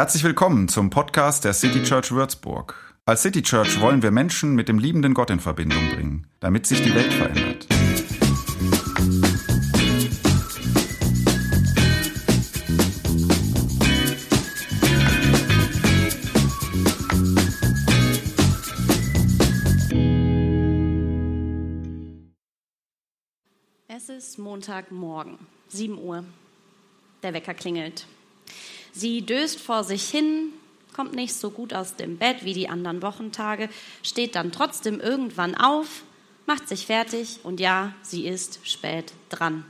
Herzlich willkommen zum Podcast der City Church Würzburg. Als City Church wollen wir Menschen mit dem liebenden Gott in Verbindung bringen, damit sich die Welt verändert. Es ist Montagmorgen, 7 Uhr. Der Wecker klingelt. Sie döst vor sich hin, kommt nicht so gut aus dem Bett wie die anderen Wochentage, steht dann trotzdem irgendwann auf, macht sich fertig und ja, sie ist spät dran.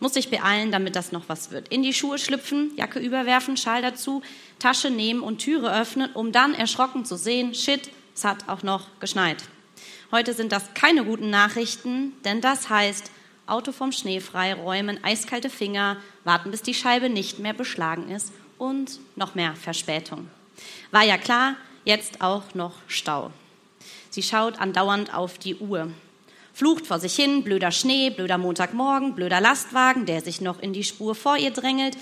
Muss sich beeilen, damit das noch was wird. In die Schuhe schlüpfen, Jacke überwerfen, Schal dazu, Tasche nehmen und Türe öffnen, um dann erschrocken zu sehen, shit, es hat auch noch geschneit. Heute sind das keine guten Nachrichten, denn das heißt, Auto vom Schnee frei räumen, eiskalte Finger, warten, bis die Scheibe nicht mehr beschlagen ist und noch mehr Verspätung. War ja klar, jetzt auch noch Stau. Sie schaut andauernd auf die Uhr. Flucht vor sich hin, blöder Schnee, blöder Montagmorgen, blöder Lastwagen, der sich noch in die Spur vor ihr drängelt,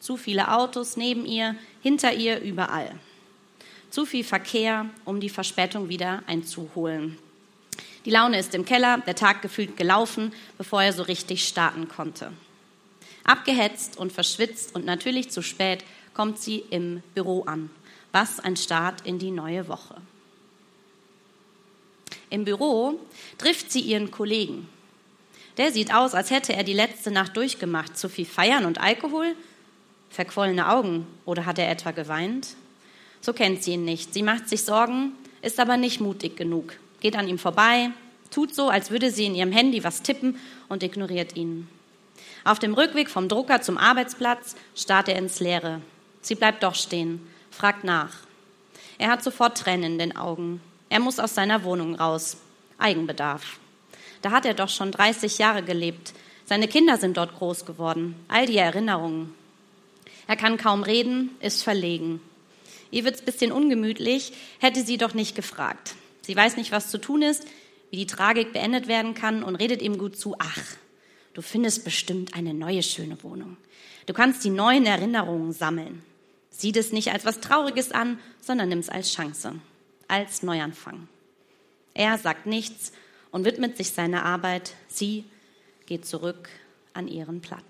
zu viele Autos neben ihr, hinter ihr, überall. Zu viel Verkehr, um die Verspätung wieder einzuholen. Die Laune ist im Keller, der Tag gefühlt gelaufen, bevor er so richtig starten konnte. Abgehetzt und verschwitzt und natürlich zu spät kommt sie im Büro an. Was ein Start in die neue Woche. Im Büro trifft sie ihren Kollegen. Der sieht aus, als hätte er die letzte Nacht durchgemacht. Zu viel Feiern und Alkohol? Verquollene Augen? Oder hat er etwa geweint? So kennt sie ihn nicht. Sie macht sich Sorgen, ist aber nicht mutig genug. Geht an ihm vorbei, tut so, als würde sie in ihrem Handy was tippen und ignoriert ihn. Auf dem Rückweg vom Drucker zum Arbeitsplatz starrt er ins Leere. Sie bleibt doch stehen, fragt nach. Er hat sofort Tränen in den Augen. Er muss aus seiner Wohnung raus. Eigenbedarf. Da hat er doch schon 30 Jahre gelebt. Seine Kinder sind dort groß geworden. All die Erinnerungen. Er kann kaum reden, ist verlegen. Ihr wird's bisschen ungemütlich, hätte sie doch nicht gefragt. Sie weiß nicht, was zu tun ist, wie die Tragik beendet werden kann und redet ihm gut zu. Ach, du findest bestimmt eine neue schöne Wohnung. Du kannst die neuen Erinnerungen sammeln. Sieh es nicht als was Trauriges an, sondern nimm es als Chance, als Neuanfang. Er sagt nichts und widmet sich seiner Arbeit. Sie geht zurück an ihren Platz.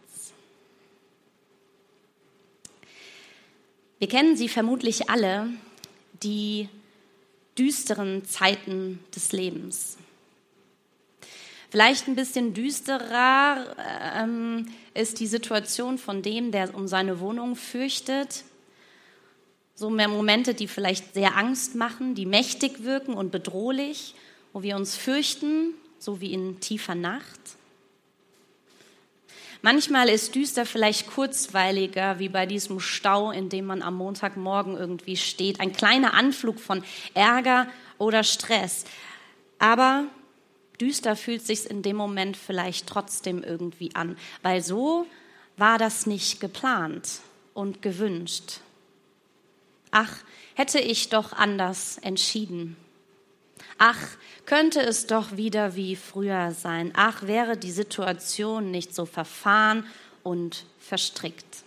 Wir kennen sie vermutlich alle, die düsteren Zeiten des Lebens. Vielleicht ein bisschen düsterer ähm, ist die Situation von dem, der um seine Wohnung fürchtet, so mehr Momente, die vielleicht sehr Angst machen, die mächtig wirken und bedrohlich, wo wir uns fürchten, so wie in tiefer Nacht. Manchmal ist düster vielleicht kurzweiliger, wie bei diesem Stau, in dem man am Montagmorgen irgendwie steht. Ein kleiner Anflug von Ärger oder Stress. Aber düster fühlt sich in dem Moment vielleicht trotzdem irgendwie an, weil so war das nicht geplant und gewünscht. Ach, hätte ich doch anders entschieden. Ach, könnte es doch wieder wie früher sein. Ach, wäre die Situation nicht so verfahren und verstrickt.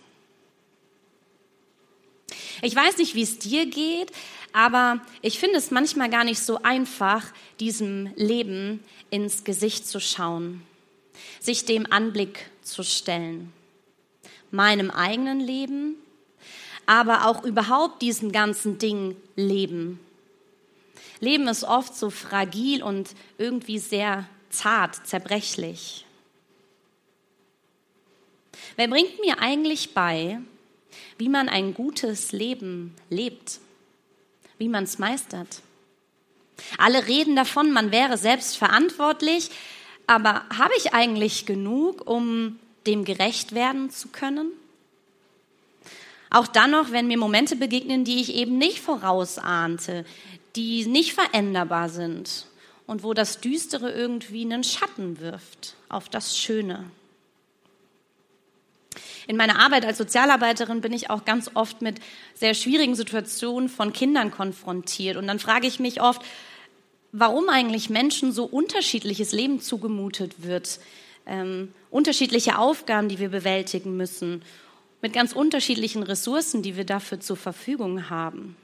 Ich weiß nicht, wie es dir geht, aber ich finde es manchmal gar nicht so einfach, diesem Leben ins Gesicht zu schauen, sich dem Anblick zu stellen. Meinem eigenen Leben, aber auch überhaupt diesem ganzen Ding leben. Leben ist oft so fragil und irgendwie sehr zart, zerbrechlich. Wer bringt mir eigentlich bei, wie man ein gutes Leben lebt, wie man es meistert? Alle reden davon, man wäre selbst verantwortlich, aber habe ich eigentlich genug, um dem gerecht werden zu können? Auch dann noch, wenn mir Momente begegnen, die ich eben nicht vorausahnte, die nicht veränderbar sind und wo das Düstere irgendwie einen Schatten wirft auf das Schöne. In meiner Arbeit als Sozialarbeiterin bin ich auch ganz oft mit sehr schwierigen Situationen von Kindern konfrontiert. Und dann frage ich mich oft, warum eigentlich Menschen so unterschiedliches Leben zugemutet wird, ähm, unterschiedliche Aufgaben, die wir bewältigen müssen mit ganz unterschiedlichen Ressourcen, die wir dafür zur Verfügung haben.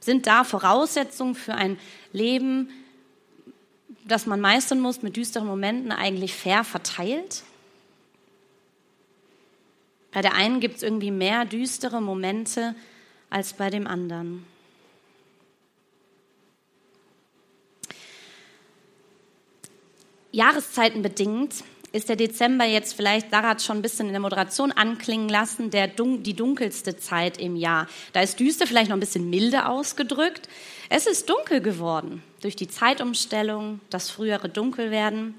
Sind da Voraussetzungen für ein Leben, das man meistern muss, mit düsteren Momenten eigentlich fair verteilt? Bei der einen gibt es irgendwie mehr düstere Momente als bei dem anderen. Jahreszeiten bedingt ist der Dezember jetzt vielleicht, Sarah hat schon ein bisschen in der Moderation anklingen lassen, der, die dunkelste Zeit im Jahr. Da ist düster vielleicht noch ein bisschen milde ausgedrückt. Es ist dunkel geworden durch die Zeitumstellung, das frühere Dunkelwerden,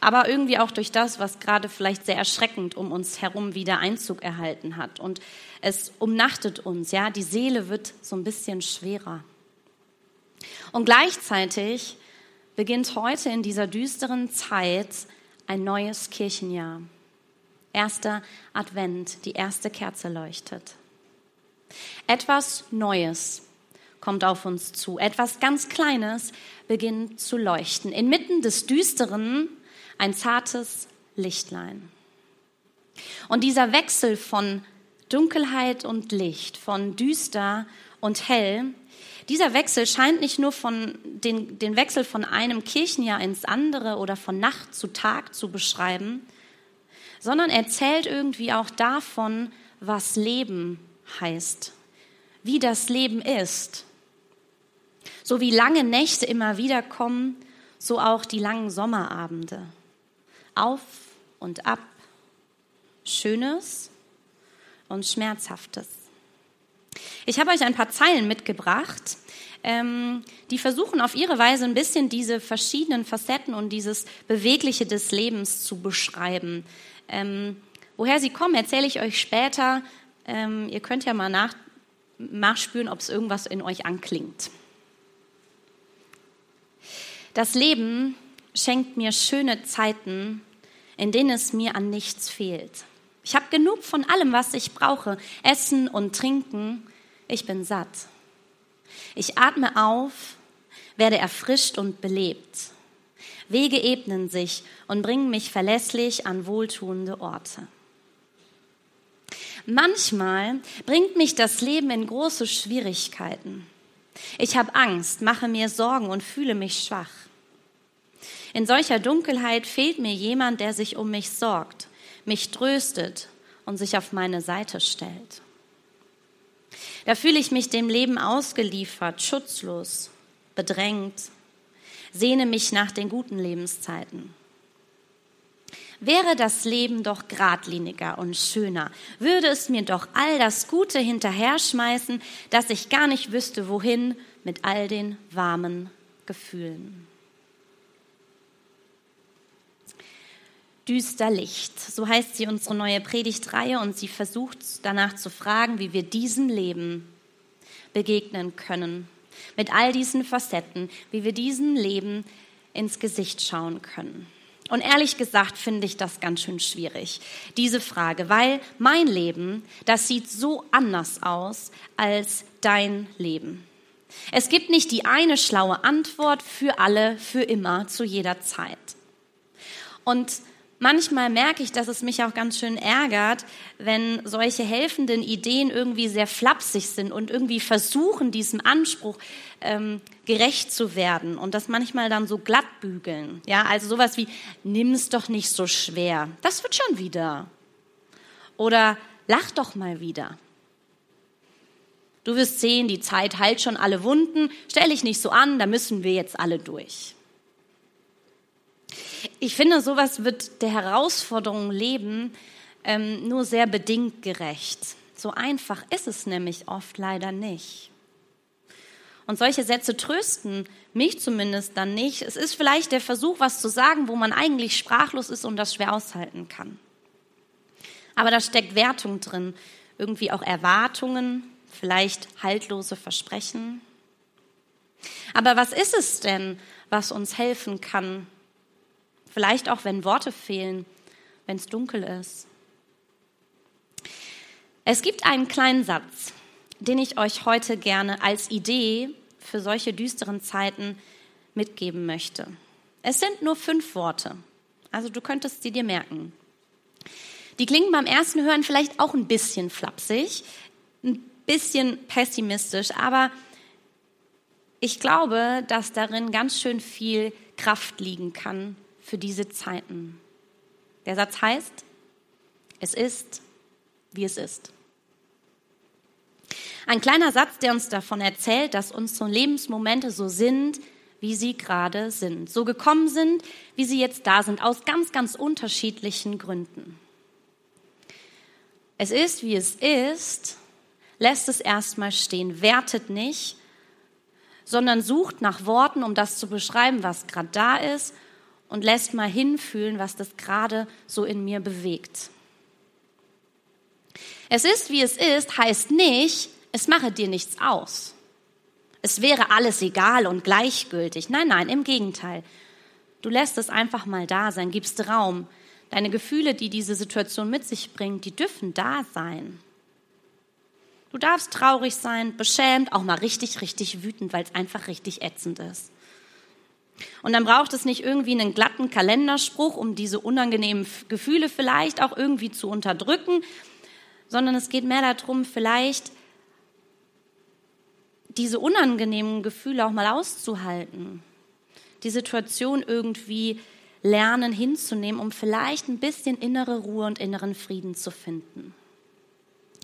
aber irgendwie auch durch das, was gerade vielleicht sehr erschreckend um uns herum wieder Einzug erhalten hat. Und es umnachtet uns, ja, die Seele wird so ein bisschen schwerer. Und gleichzeitig beginnt heute in dieser düsteren Zeit ein neues Kirchenjahr. Erster Advent, die erste Kerze leuchtet. Etwas Neues kommt auf uns zu. Etwas ganz Kleines beginnt zu leuchten. Inmitten des Düsteren ein zartes Lichtlein. Und dieser Wechsel von Dunkelheit und Licht, von düster und hell, dieser Wechsel scheint nicht nur von den, den Wechsel von einem Kirchenjahr ins andere oder von Nacht zu Tag zu beschreiben, sondern erzählt irgendwie auch davon, was Leben heißt, wie das Leben ist. So wie lange Nächte immer wieder kommen, so auch die langen Sommerabende. Auf und ab, Schönes und Schmerzhaftes. Ich habe euch ein paar Zeilen mitgebracht, ähm, die versuchen auf ihre Weise ein bisschen diese verschiedenen Facetten und dieses Bewegliche des Lebens zu beschreiben. Ähm, woher sie kommen, erzähle ich euch später. Ähm, ihr könnt ja mal nach, nachspüren, ob es irgendwas in euch anklingt. Das Leben schenkt mir schöne Zeiten, in denen es mir an nichts fehlt. Ich habe genug von allem, was ich brauche. Essen und Trinken. Ich bin satt. Ich atme auf, werde erfrischt und belebt. Wege ebnen sich und bringen mich verlässlich an wohltuende Orte. Manchmal bringt mich das Leben in große Schwierigkeiten. Ich habe Angst, mache mir Sorgen und fühle mich schwach. In solcher Dunkelheit fehlt mir jemand, der sich um mich sorgt mich tröstet und sich auf meine Seite stellt. Da fühle ich mich dem Leben ausgeliefert, schutzlos, bedrängt, sehne mich nach den guten Lebenszeiten. Wäre das Leben doch geradliniger und schöner, würde es mir doch all das Gute hinterher schmeißen, dass ich gar nicht wüsste, wohin mit all den warmen Gefühlen. Düster Licht. So heißt sie unsere neue Predigtreihe und sie versucht danach zu fragen, wie wir diesem Leben begegnen können. Mit all diesen Facetten, wie wir diesem Leben ins Gesicht schauen können. Und ehrlich gesagt finde ich das ganz schön schwierig, diese Frage, weil mein Leben, das sieht so anders aus als dein Leben. Es gibt nicht die eine schlaue Antwort für alle, für immer, zu jeder Zeit. Und manchmal merke ich, dass es mich auch ganz schön ärgert, wenn solche helfenden Ideen irgendwie sehr flapsig sind und irgendwie versuchen, diesem Anspruch ähm, gerecht zu werden und das manchmal dann so glatt bügeln. Ja, also sowas wie, nimm's doch nicht so schwer. Das wird schon wieder. Oder lach doch mal wieder. Du wirst sehen, die Zeit heilt schon alle Wunden. Stell dich nicht so an, da müssen wir jetzt alle durch. Ich finde, sowas wird der Herausforderung Leben ähm, nur sehr bedingt gerecht. So einfach ist es nämlich oft leider nicht. Und solche Sätze trösten mich zumindest dann nicht. Es ist vielleicht der Versuch, was zu sagen, wo man eigentlich sprachlos ist und das schwer aushalten kann. Aber da steckt Wertung drin, irgendwie auch Erwartungen, vielleicht haltlose Versprechen. Aber was ist es denn, was uns helfen kann, Vielleicht auch, wenn Worte fehlen, wenn es dunkel ist. Es gibt einen kleinen Satz, den ich euch heute gerne als Idee für solche düsteren Zeiten mitgeben möchte. Es sind nur fünf Worte, also du könntest sie dir merken. Die klingen beim ersten Hören vielleicht auch ein bisschen flapsig, ein bisschen pessimistisch, aber ich glaube, dass darin ganz schön viel Kraft liegen kann für diese Zeiten. Der Satz heißt, es ist, wie es ist. Ein kleiner Satz, der uns davon erzählt, dass unsere Lebensmomente so sind, wie sie gerade sind, so gekommen sind, wie sie jetzt da sind, aus ganz, ganz unterschiedlichen Gründen. Es ist, wie es ist, lässt es erstmal stehen, wertet nicht, sondern sucht nach Worten, um das zu beschreiben, was gerade da ist und lässt mal hinfühlen, was das gerade so in mir bewegt. Es ist, wie es ist, heißt nicht, es mache dir nichts aus. Es wäre alles egal und gleichgültig. Nein, nein, im Gegenteil. Du lässt es einfach mal da sein, gibst Raum. Deine Gefühle, die diese Situation mit sich bringt, die dürfen da sein. Du darfst traurig sein, beschämt, auch mal richtig, richtig wütend, weil es einfach richtig ätzend ist. Und dann braucht es nicht irgendwie einen glatten Kalenderspruch, um diese unangenehmen Gefühle vielleicht auch irgendwie zu unterdrücken, sondern es geht mehr darum, vielleicht diese unangenehmen Gefühle auch mal auszuhalten, die Situation irgendwie lernen hinzunehmen, um vielleicht ein bisschen innere Ruhe und inneren Frieden zu finden.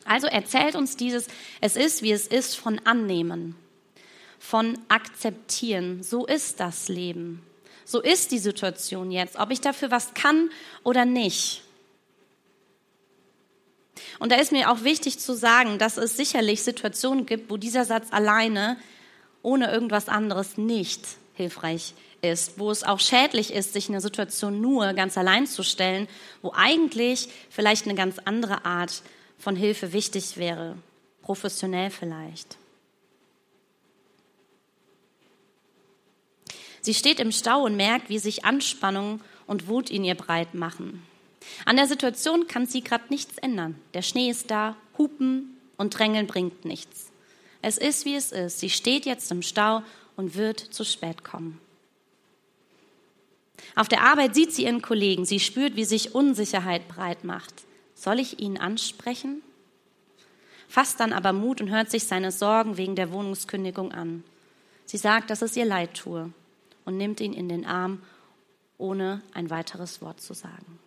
Also erzählt uns dieses, es ist, wie es ist, von annehmen von akzeptieren. So ist das Leben. So ist die Situation jetzt, ob ich dafür was kann oder nicht. Und da ist mir auch wichtig zu sagen, dass es sicherlich Situationen gibt, wo dieser Satz alleine ohne irgendwas anderes nicht hilfreich ist, wo es auch schädlich ist, sich eine Situation nur ganz allein zu stellen, wo eigentlich vielleicht eine ganz andere Art von Hilfe wichtig wäre, professionell vielleicht. Sie steht im Stau und merkt, wie sich Anspannung und Wut in ihr breit machen. An der Situation kann sie gerade nichts ändern. Der Schnee ist da, Hupen und Drängeln bringt nichts. Es ist, wie es ist. Sie steht jetzt im Stau und wird zu spät kommen. Auf der Arbeit sieht sie ihren Kollegen. Sie spürt, wie sich Unsicherheit breit macht. Soll ich ihn ansprechen? Fasst dann aber Mut und hört sich seine Sorgen wegen der Wohnungskündigung an. Sie sagt, dass es ihr leid tue und nimmt ihn in den Arm, ohne ein weiteres Wort zu sagen.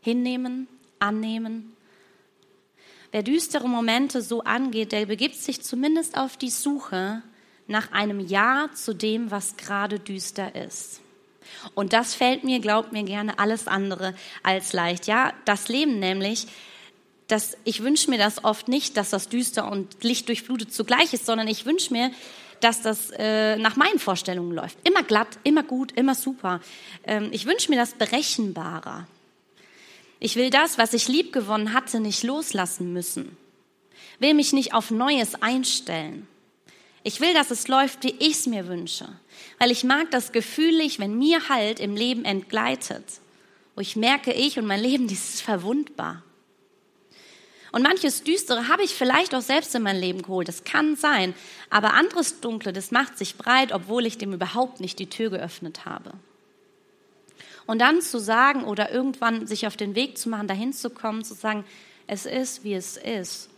Hinnehmen, annehmen. Wer düstere Momente so angeht, der begibt sich zumindest auf die Suche nach einem Ja zu dem, was gerade düster ist. Und das fällt mir, glaubt mir gerne, alles andere als leicht. Ja, das Leben nämlich, das, ich wünsche mir das oft nicht, dass das düster und lichtdurchflutet zugleich ist, sondern ich wünsche mir, dass das äh, nach meinen Vorstellungen läuft. Immer glatt, immer gut, immer super. Ähm, ich wünsche mir das berechenbarer. Ich will das, was ich lieb gewonnen hatte, nicht loslassen müssen. Will mich nicht auf Neues einstellen. Ich will, dass es läuft, wie ich es mir wünsche. Weil ich mag das Gefühl nicht, wenn mir Halt im Leben entgleitet. Wo ich merke, ich und mein Leben, das ist verwundbar. Und manches Düstere habe ich vielleicht auch selbst in mein Leben geholt. Das kann sein. Aber anderes Dunkle, das macht sich breit, obwohl ich dem überhaupt nicht die Tür geöffnet habe. Und dann zu sagen oder irgendwann sich auf den Weg zu machen, dahin zu kommen, zu sagen, es ist, wie es ist.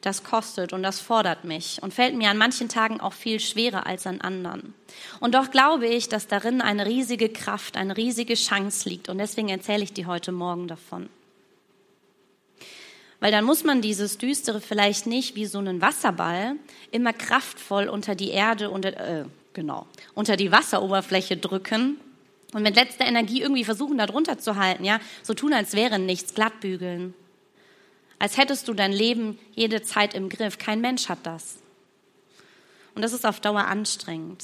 Das kostet und das fordert mich und fällt mir an manchen Tagen auch viel schwerer als an anderen. Und doch glaube ich, dass darin eine riesige Kraft, eine riesige Chance liegt. Und deswegen erzähle ich dir heute Morgen davon. Weil dann muss man dieses Düstere vielleicht nicht wie so einen Wasserball immer kraftvoll unter die Erde, unter, äh, genau, unter die Wasseroberfläche drücken und mit letzter Energie irgendwie versuchen, da drunter zu halten, ja, so tun, als wäre nichts, glattbügeln. Als hättest du dein Leben jede Zeit im Griff. Kein Mensch hat das. Und das ist auf Dauer anstrengend.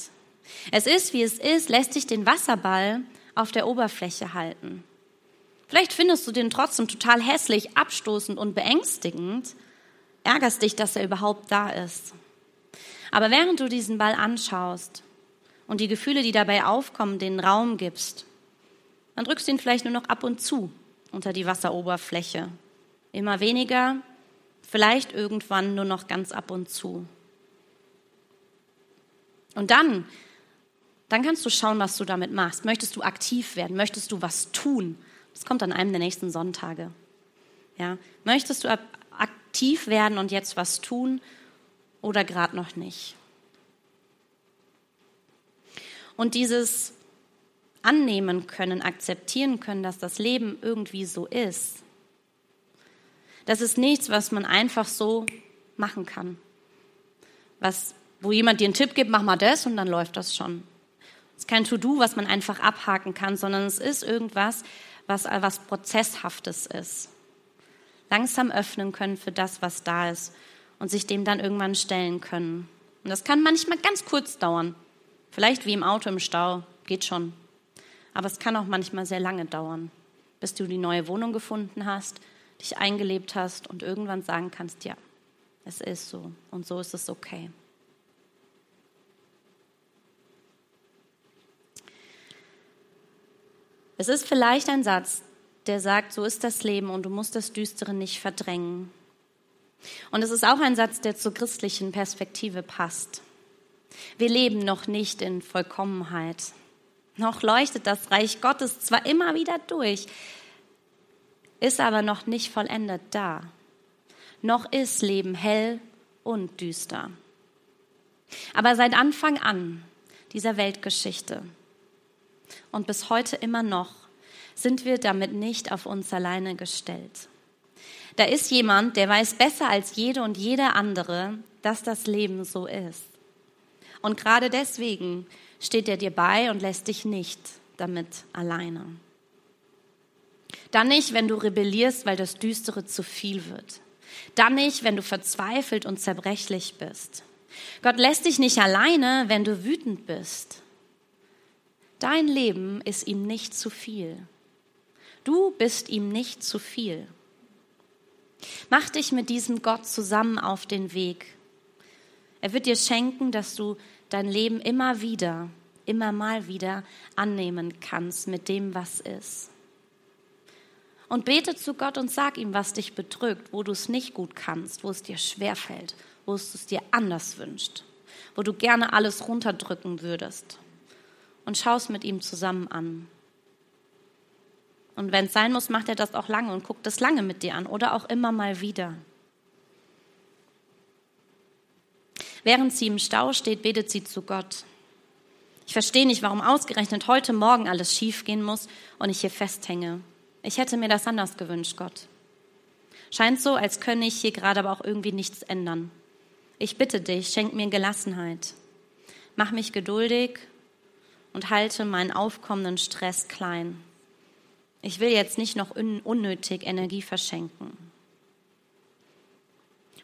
Es ist, wie es ist, lässt sich den Wasserball auf der Oberfläche halten. Vielleicht findest du den trotzdem total hässlich, abstoßend und beängstigend, ärgerst dich, dass er überhaupt da ist. Aber während du diesen Ball anschaust und die Gefühle, die dabei aufkommen, den Raum gibst, dann drückst du ihn vielleicht nur noch ab und zu unter die Wasseroberfläche. Immer weniger, vielleicht irgendwann nur noch ganz ab und zu. Und dann Dann kannst du schauen, was du damit machst. Möchtest du aktiv werden? Möchtest du was tun? Das kommt an einem der nächsten Sonntage. Ja? Möchtest du aktiv werden und jetzt was tun oder gerade noch nicht? Und dieses annehmen können, akzeptieren können, dass das Leben irgendwie so ist, das ist nichts, was man einfach so machen kann. Was, wo jemand dir einen Tipp gibt, mach mal das und dann läuft das schon. Es ist kein To-Do, was man einfach abhaken kann, sondern es ist irgendwas, was, was Prozesshaftes ist. Langsam öffnen können für das, was da ist und sich dem dann irgendwann stellen können. Und das kann manchmal ganz kurz dauern. Vielleicht wie im Auto im Stau, geht schon. Aber es kann auch manchmal sehr lange dauern, bis du die neue Wohnung gefunden hast, dich eingelebt hast und irgendwann sagen kannst, ja, es ist so und so ist es okay. Es ist vielleicht ein Satz, der sagt, so ist das Leben und du musst das Düstere nicht verdrängen. Und es ist auch ein Satz, der zur christlichen Perspektive passt. Wir leben noch nicht in Vollkommenheit. Noch leuchtet das Reich Gottes zwar immer wieder durch, ist aber noch nicht vollendet da. Noch ist Leben hell und düster. Aber seit Anfang an dieser Weltgeschichte und bis heute immer noch sind wir damit nicht auf uns alleine gestellt. Da ist jemand, der weiß besser als jede und jeder andere, dass das Leben so ist. Und gerade deswegen steht er dir bei und lässt dich nicht damit alleine. Dann nicht, wenn du rebellierst, weil das Düstere zu viel wird. Dann nicht, wenn du verzweifelt und zerbrechlich bist. Gott lässt dich nicht alleine, wenn du wütend bist. Dein Leben ist ihm nicht zu viel. Du bist ihm nicht zu viel. Mach dich mit diesem Gott zusammen auf den Weg. Er wird dir schenken, dass du dein Leben immer wieder, immer mal wieder annehmen kannst mit dem, was ist. Und bete zu Gott und sag ihm, was dich bedrückt, wo du es nicht gut kannst, wo es dir schwerfällt, wo es dir anders wünscht, wo du gerne alles runterdrücken würdest und schau es mit ihm zusammen an. Und wenn es sein muss, macht er das auch lange und guckt es lange mit dir an oder auch immer mal wieder. Während sie im Stau steht, betet sie zu Gott. Ich verstehe nicht, warum ausgerechnet heute Morgen alles schiefgehen muss und ich hier festhänge. Ich hätte mir das anders gewünscht, Gott. Scheint so, als könne ich hier gerade aber auch irgendwie nichts ändern. Ich bitte dich, schenk mir Gelassenheit. Mach mich geduldig und halte meinen aufkommenden Stress klein. Ich will jetzt nicht noch unnötig Energie verschenken.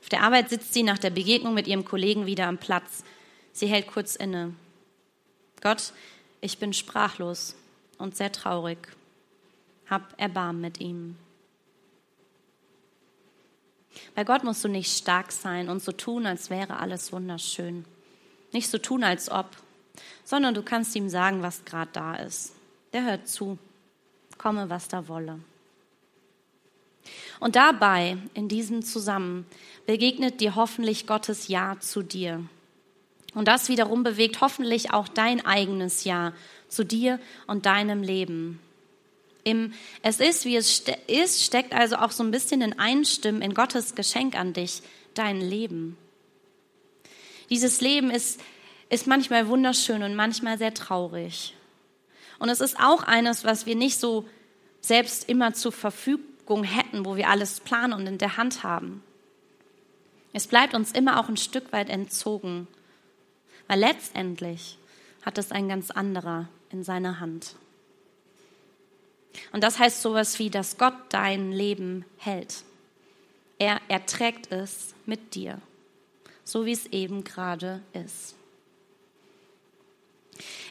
Auf der Arbeit sitzt sie nach der Begegnung mit ihrem Kollegen wieder am Platz. Sie hält kurz inne. Gott, ich bin sprachlos und sehr traurig. Hab Erbarm mit ihm. Bei Gott musst du nicht stark sein und so tun, als wäre alles wunderschön. Nicht so tun, als ob, sondern du kannst ihm sagen, was gerade da ist. Der hört zu, komme, was da wolle. Und dabei, in diesem Zusammen, begegnet dir hoffentlich Gottes Ja zu dir. Und das wiederum bewegt hoffentlich auch dein eigenes Ja zu dir und deinem Leben. Im Es ist, wie es ist, steckt also auch so ein bisschen in Einstimmen in Gottes Geschenk an dich, dein Leben. Dieses Leben ist ist manchmal wunderschön und manchmal sehr traurig. Und es ist auch eines, was wir nicht so selbst immer zur Verfügung hätten, wo wir alles planen und in der Hand haben. Es bleibt uns immer auch ein Stück weit entzogen, weil letztendlich hat es ein ganz anderer in seiner Hand. Und das heißt sowas wie, dass Gott dein Leben hält. Er erträgt es mit dir, so wie es eben gerade ist.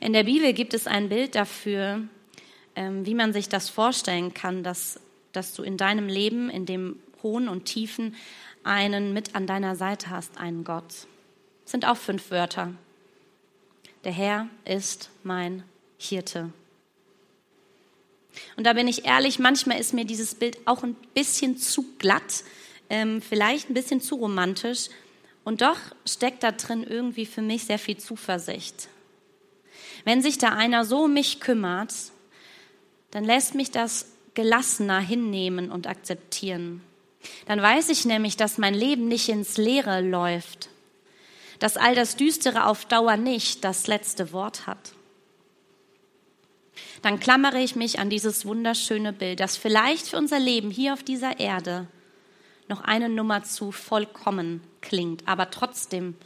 In der Bibel gibt es ein Bild dafür, ähm, wie man sich das vorstellen kann, dass, dass du in deinem Leben, in dem Hohen und Tiefen, einen mit an deiner Seite hast, einen Gott. Das sind auch fünf Wörter. Der Herr ist mein Hirte. Und da bin ich ehrlich, manchmal ist mir dieses Bild auch ein bisschen zu glatt, ähm, vielleicht ein bisschen zu romantisch. Und doch steckt da drin irgendwie für mich sehr viel Zuversicht. Wenn sich da einer so um mich kümmert, dann lässt mich das gelassener hinnehmen und akzeptieren. Dann weiß ich nämlich, dass mein Leben nicht ins Leere läuft, dass all das Düstere auf Dauer nicht das letzte Wort hat. Dann klammere ich mich an dieses wunderschöne Bild, das vielleicht für unser Leben hier auf dieser Erde noch eine Nummer zu vollkommen klingt, aber trotzdem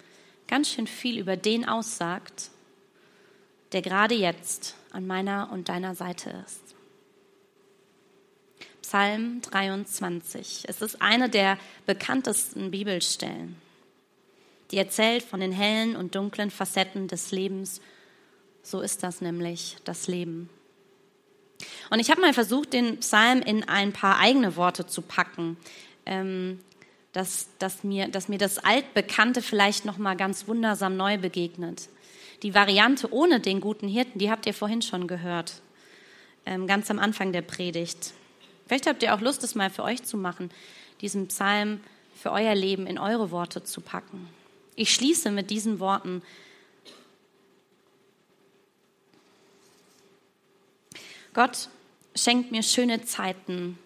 ganz schön viel über den aussagt, der gerade jetzt an meiner und deiner Seite ist. Psalm 23. Es ist eine der bekanntesten Bibelstellen. Die erzählt von den hellen und dunklen Facetten des Lebens. So ist das nämlich, das Leben. Und ich habe mal versucht, den Psalm in ein paar eigene Worte zu packen, ähm, dass, dass, mir, dass mir das Altbekannte vielleicht noch mal ganz wundersam neu begegnet. Die Variante ohne den guten Hirten, die habt ihr vorhin schon gehört, ähm, ganz am Anfang der Predigt. Vielleicht habt ihr auch Lust, es mal für euch zu machen, diesen Psalm für euer Leben in eure Worte zu packen. Ich schließe mit diesen Worten. Gott schenkt mir schöne Zeiten,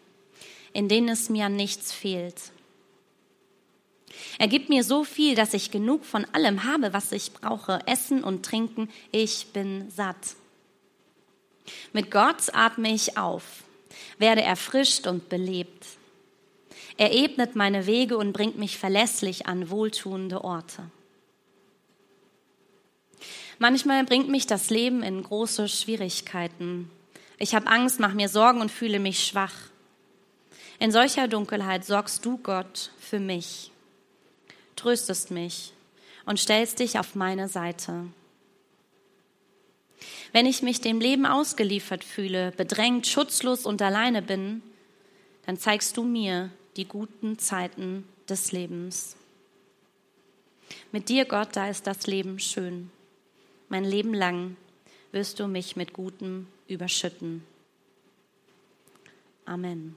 in denen es mir an nichts fehlt. Er gibt mir so viel, dass ich genug von allem habe, was ich brauche. Essen und Trinken, ich bin satt. Mit Gott atme ich auf werde erfrischt und belebt. Er ebnet meine Wege und bringt mich verlässlich an wohltuende Orte. Manchmal bringt mich das Leben in große Schwierigkeiten. Ich habe Angst, mache mir Sorgen und fühle mich schwach. In solcher Dunkelheit sorgst du, Gott, für mich, tröstest mich und stellst dich auf meine Seite. Wenn ich mich dem Leben ausgeliefert fühle, bedrängt, schutzlos und alleine bin, dann zeigst du mir die guten Zeiten des Lebens. Mit dir, Gott, da ist das Leben schön. Mein Leben lang wirst du mich mit Gutem überschütten. Amen.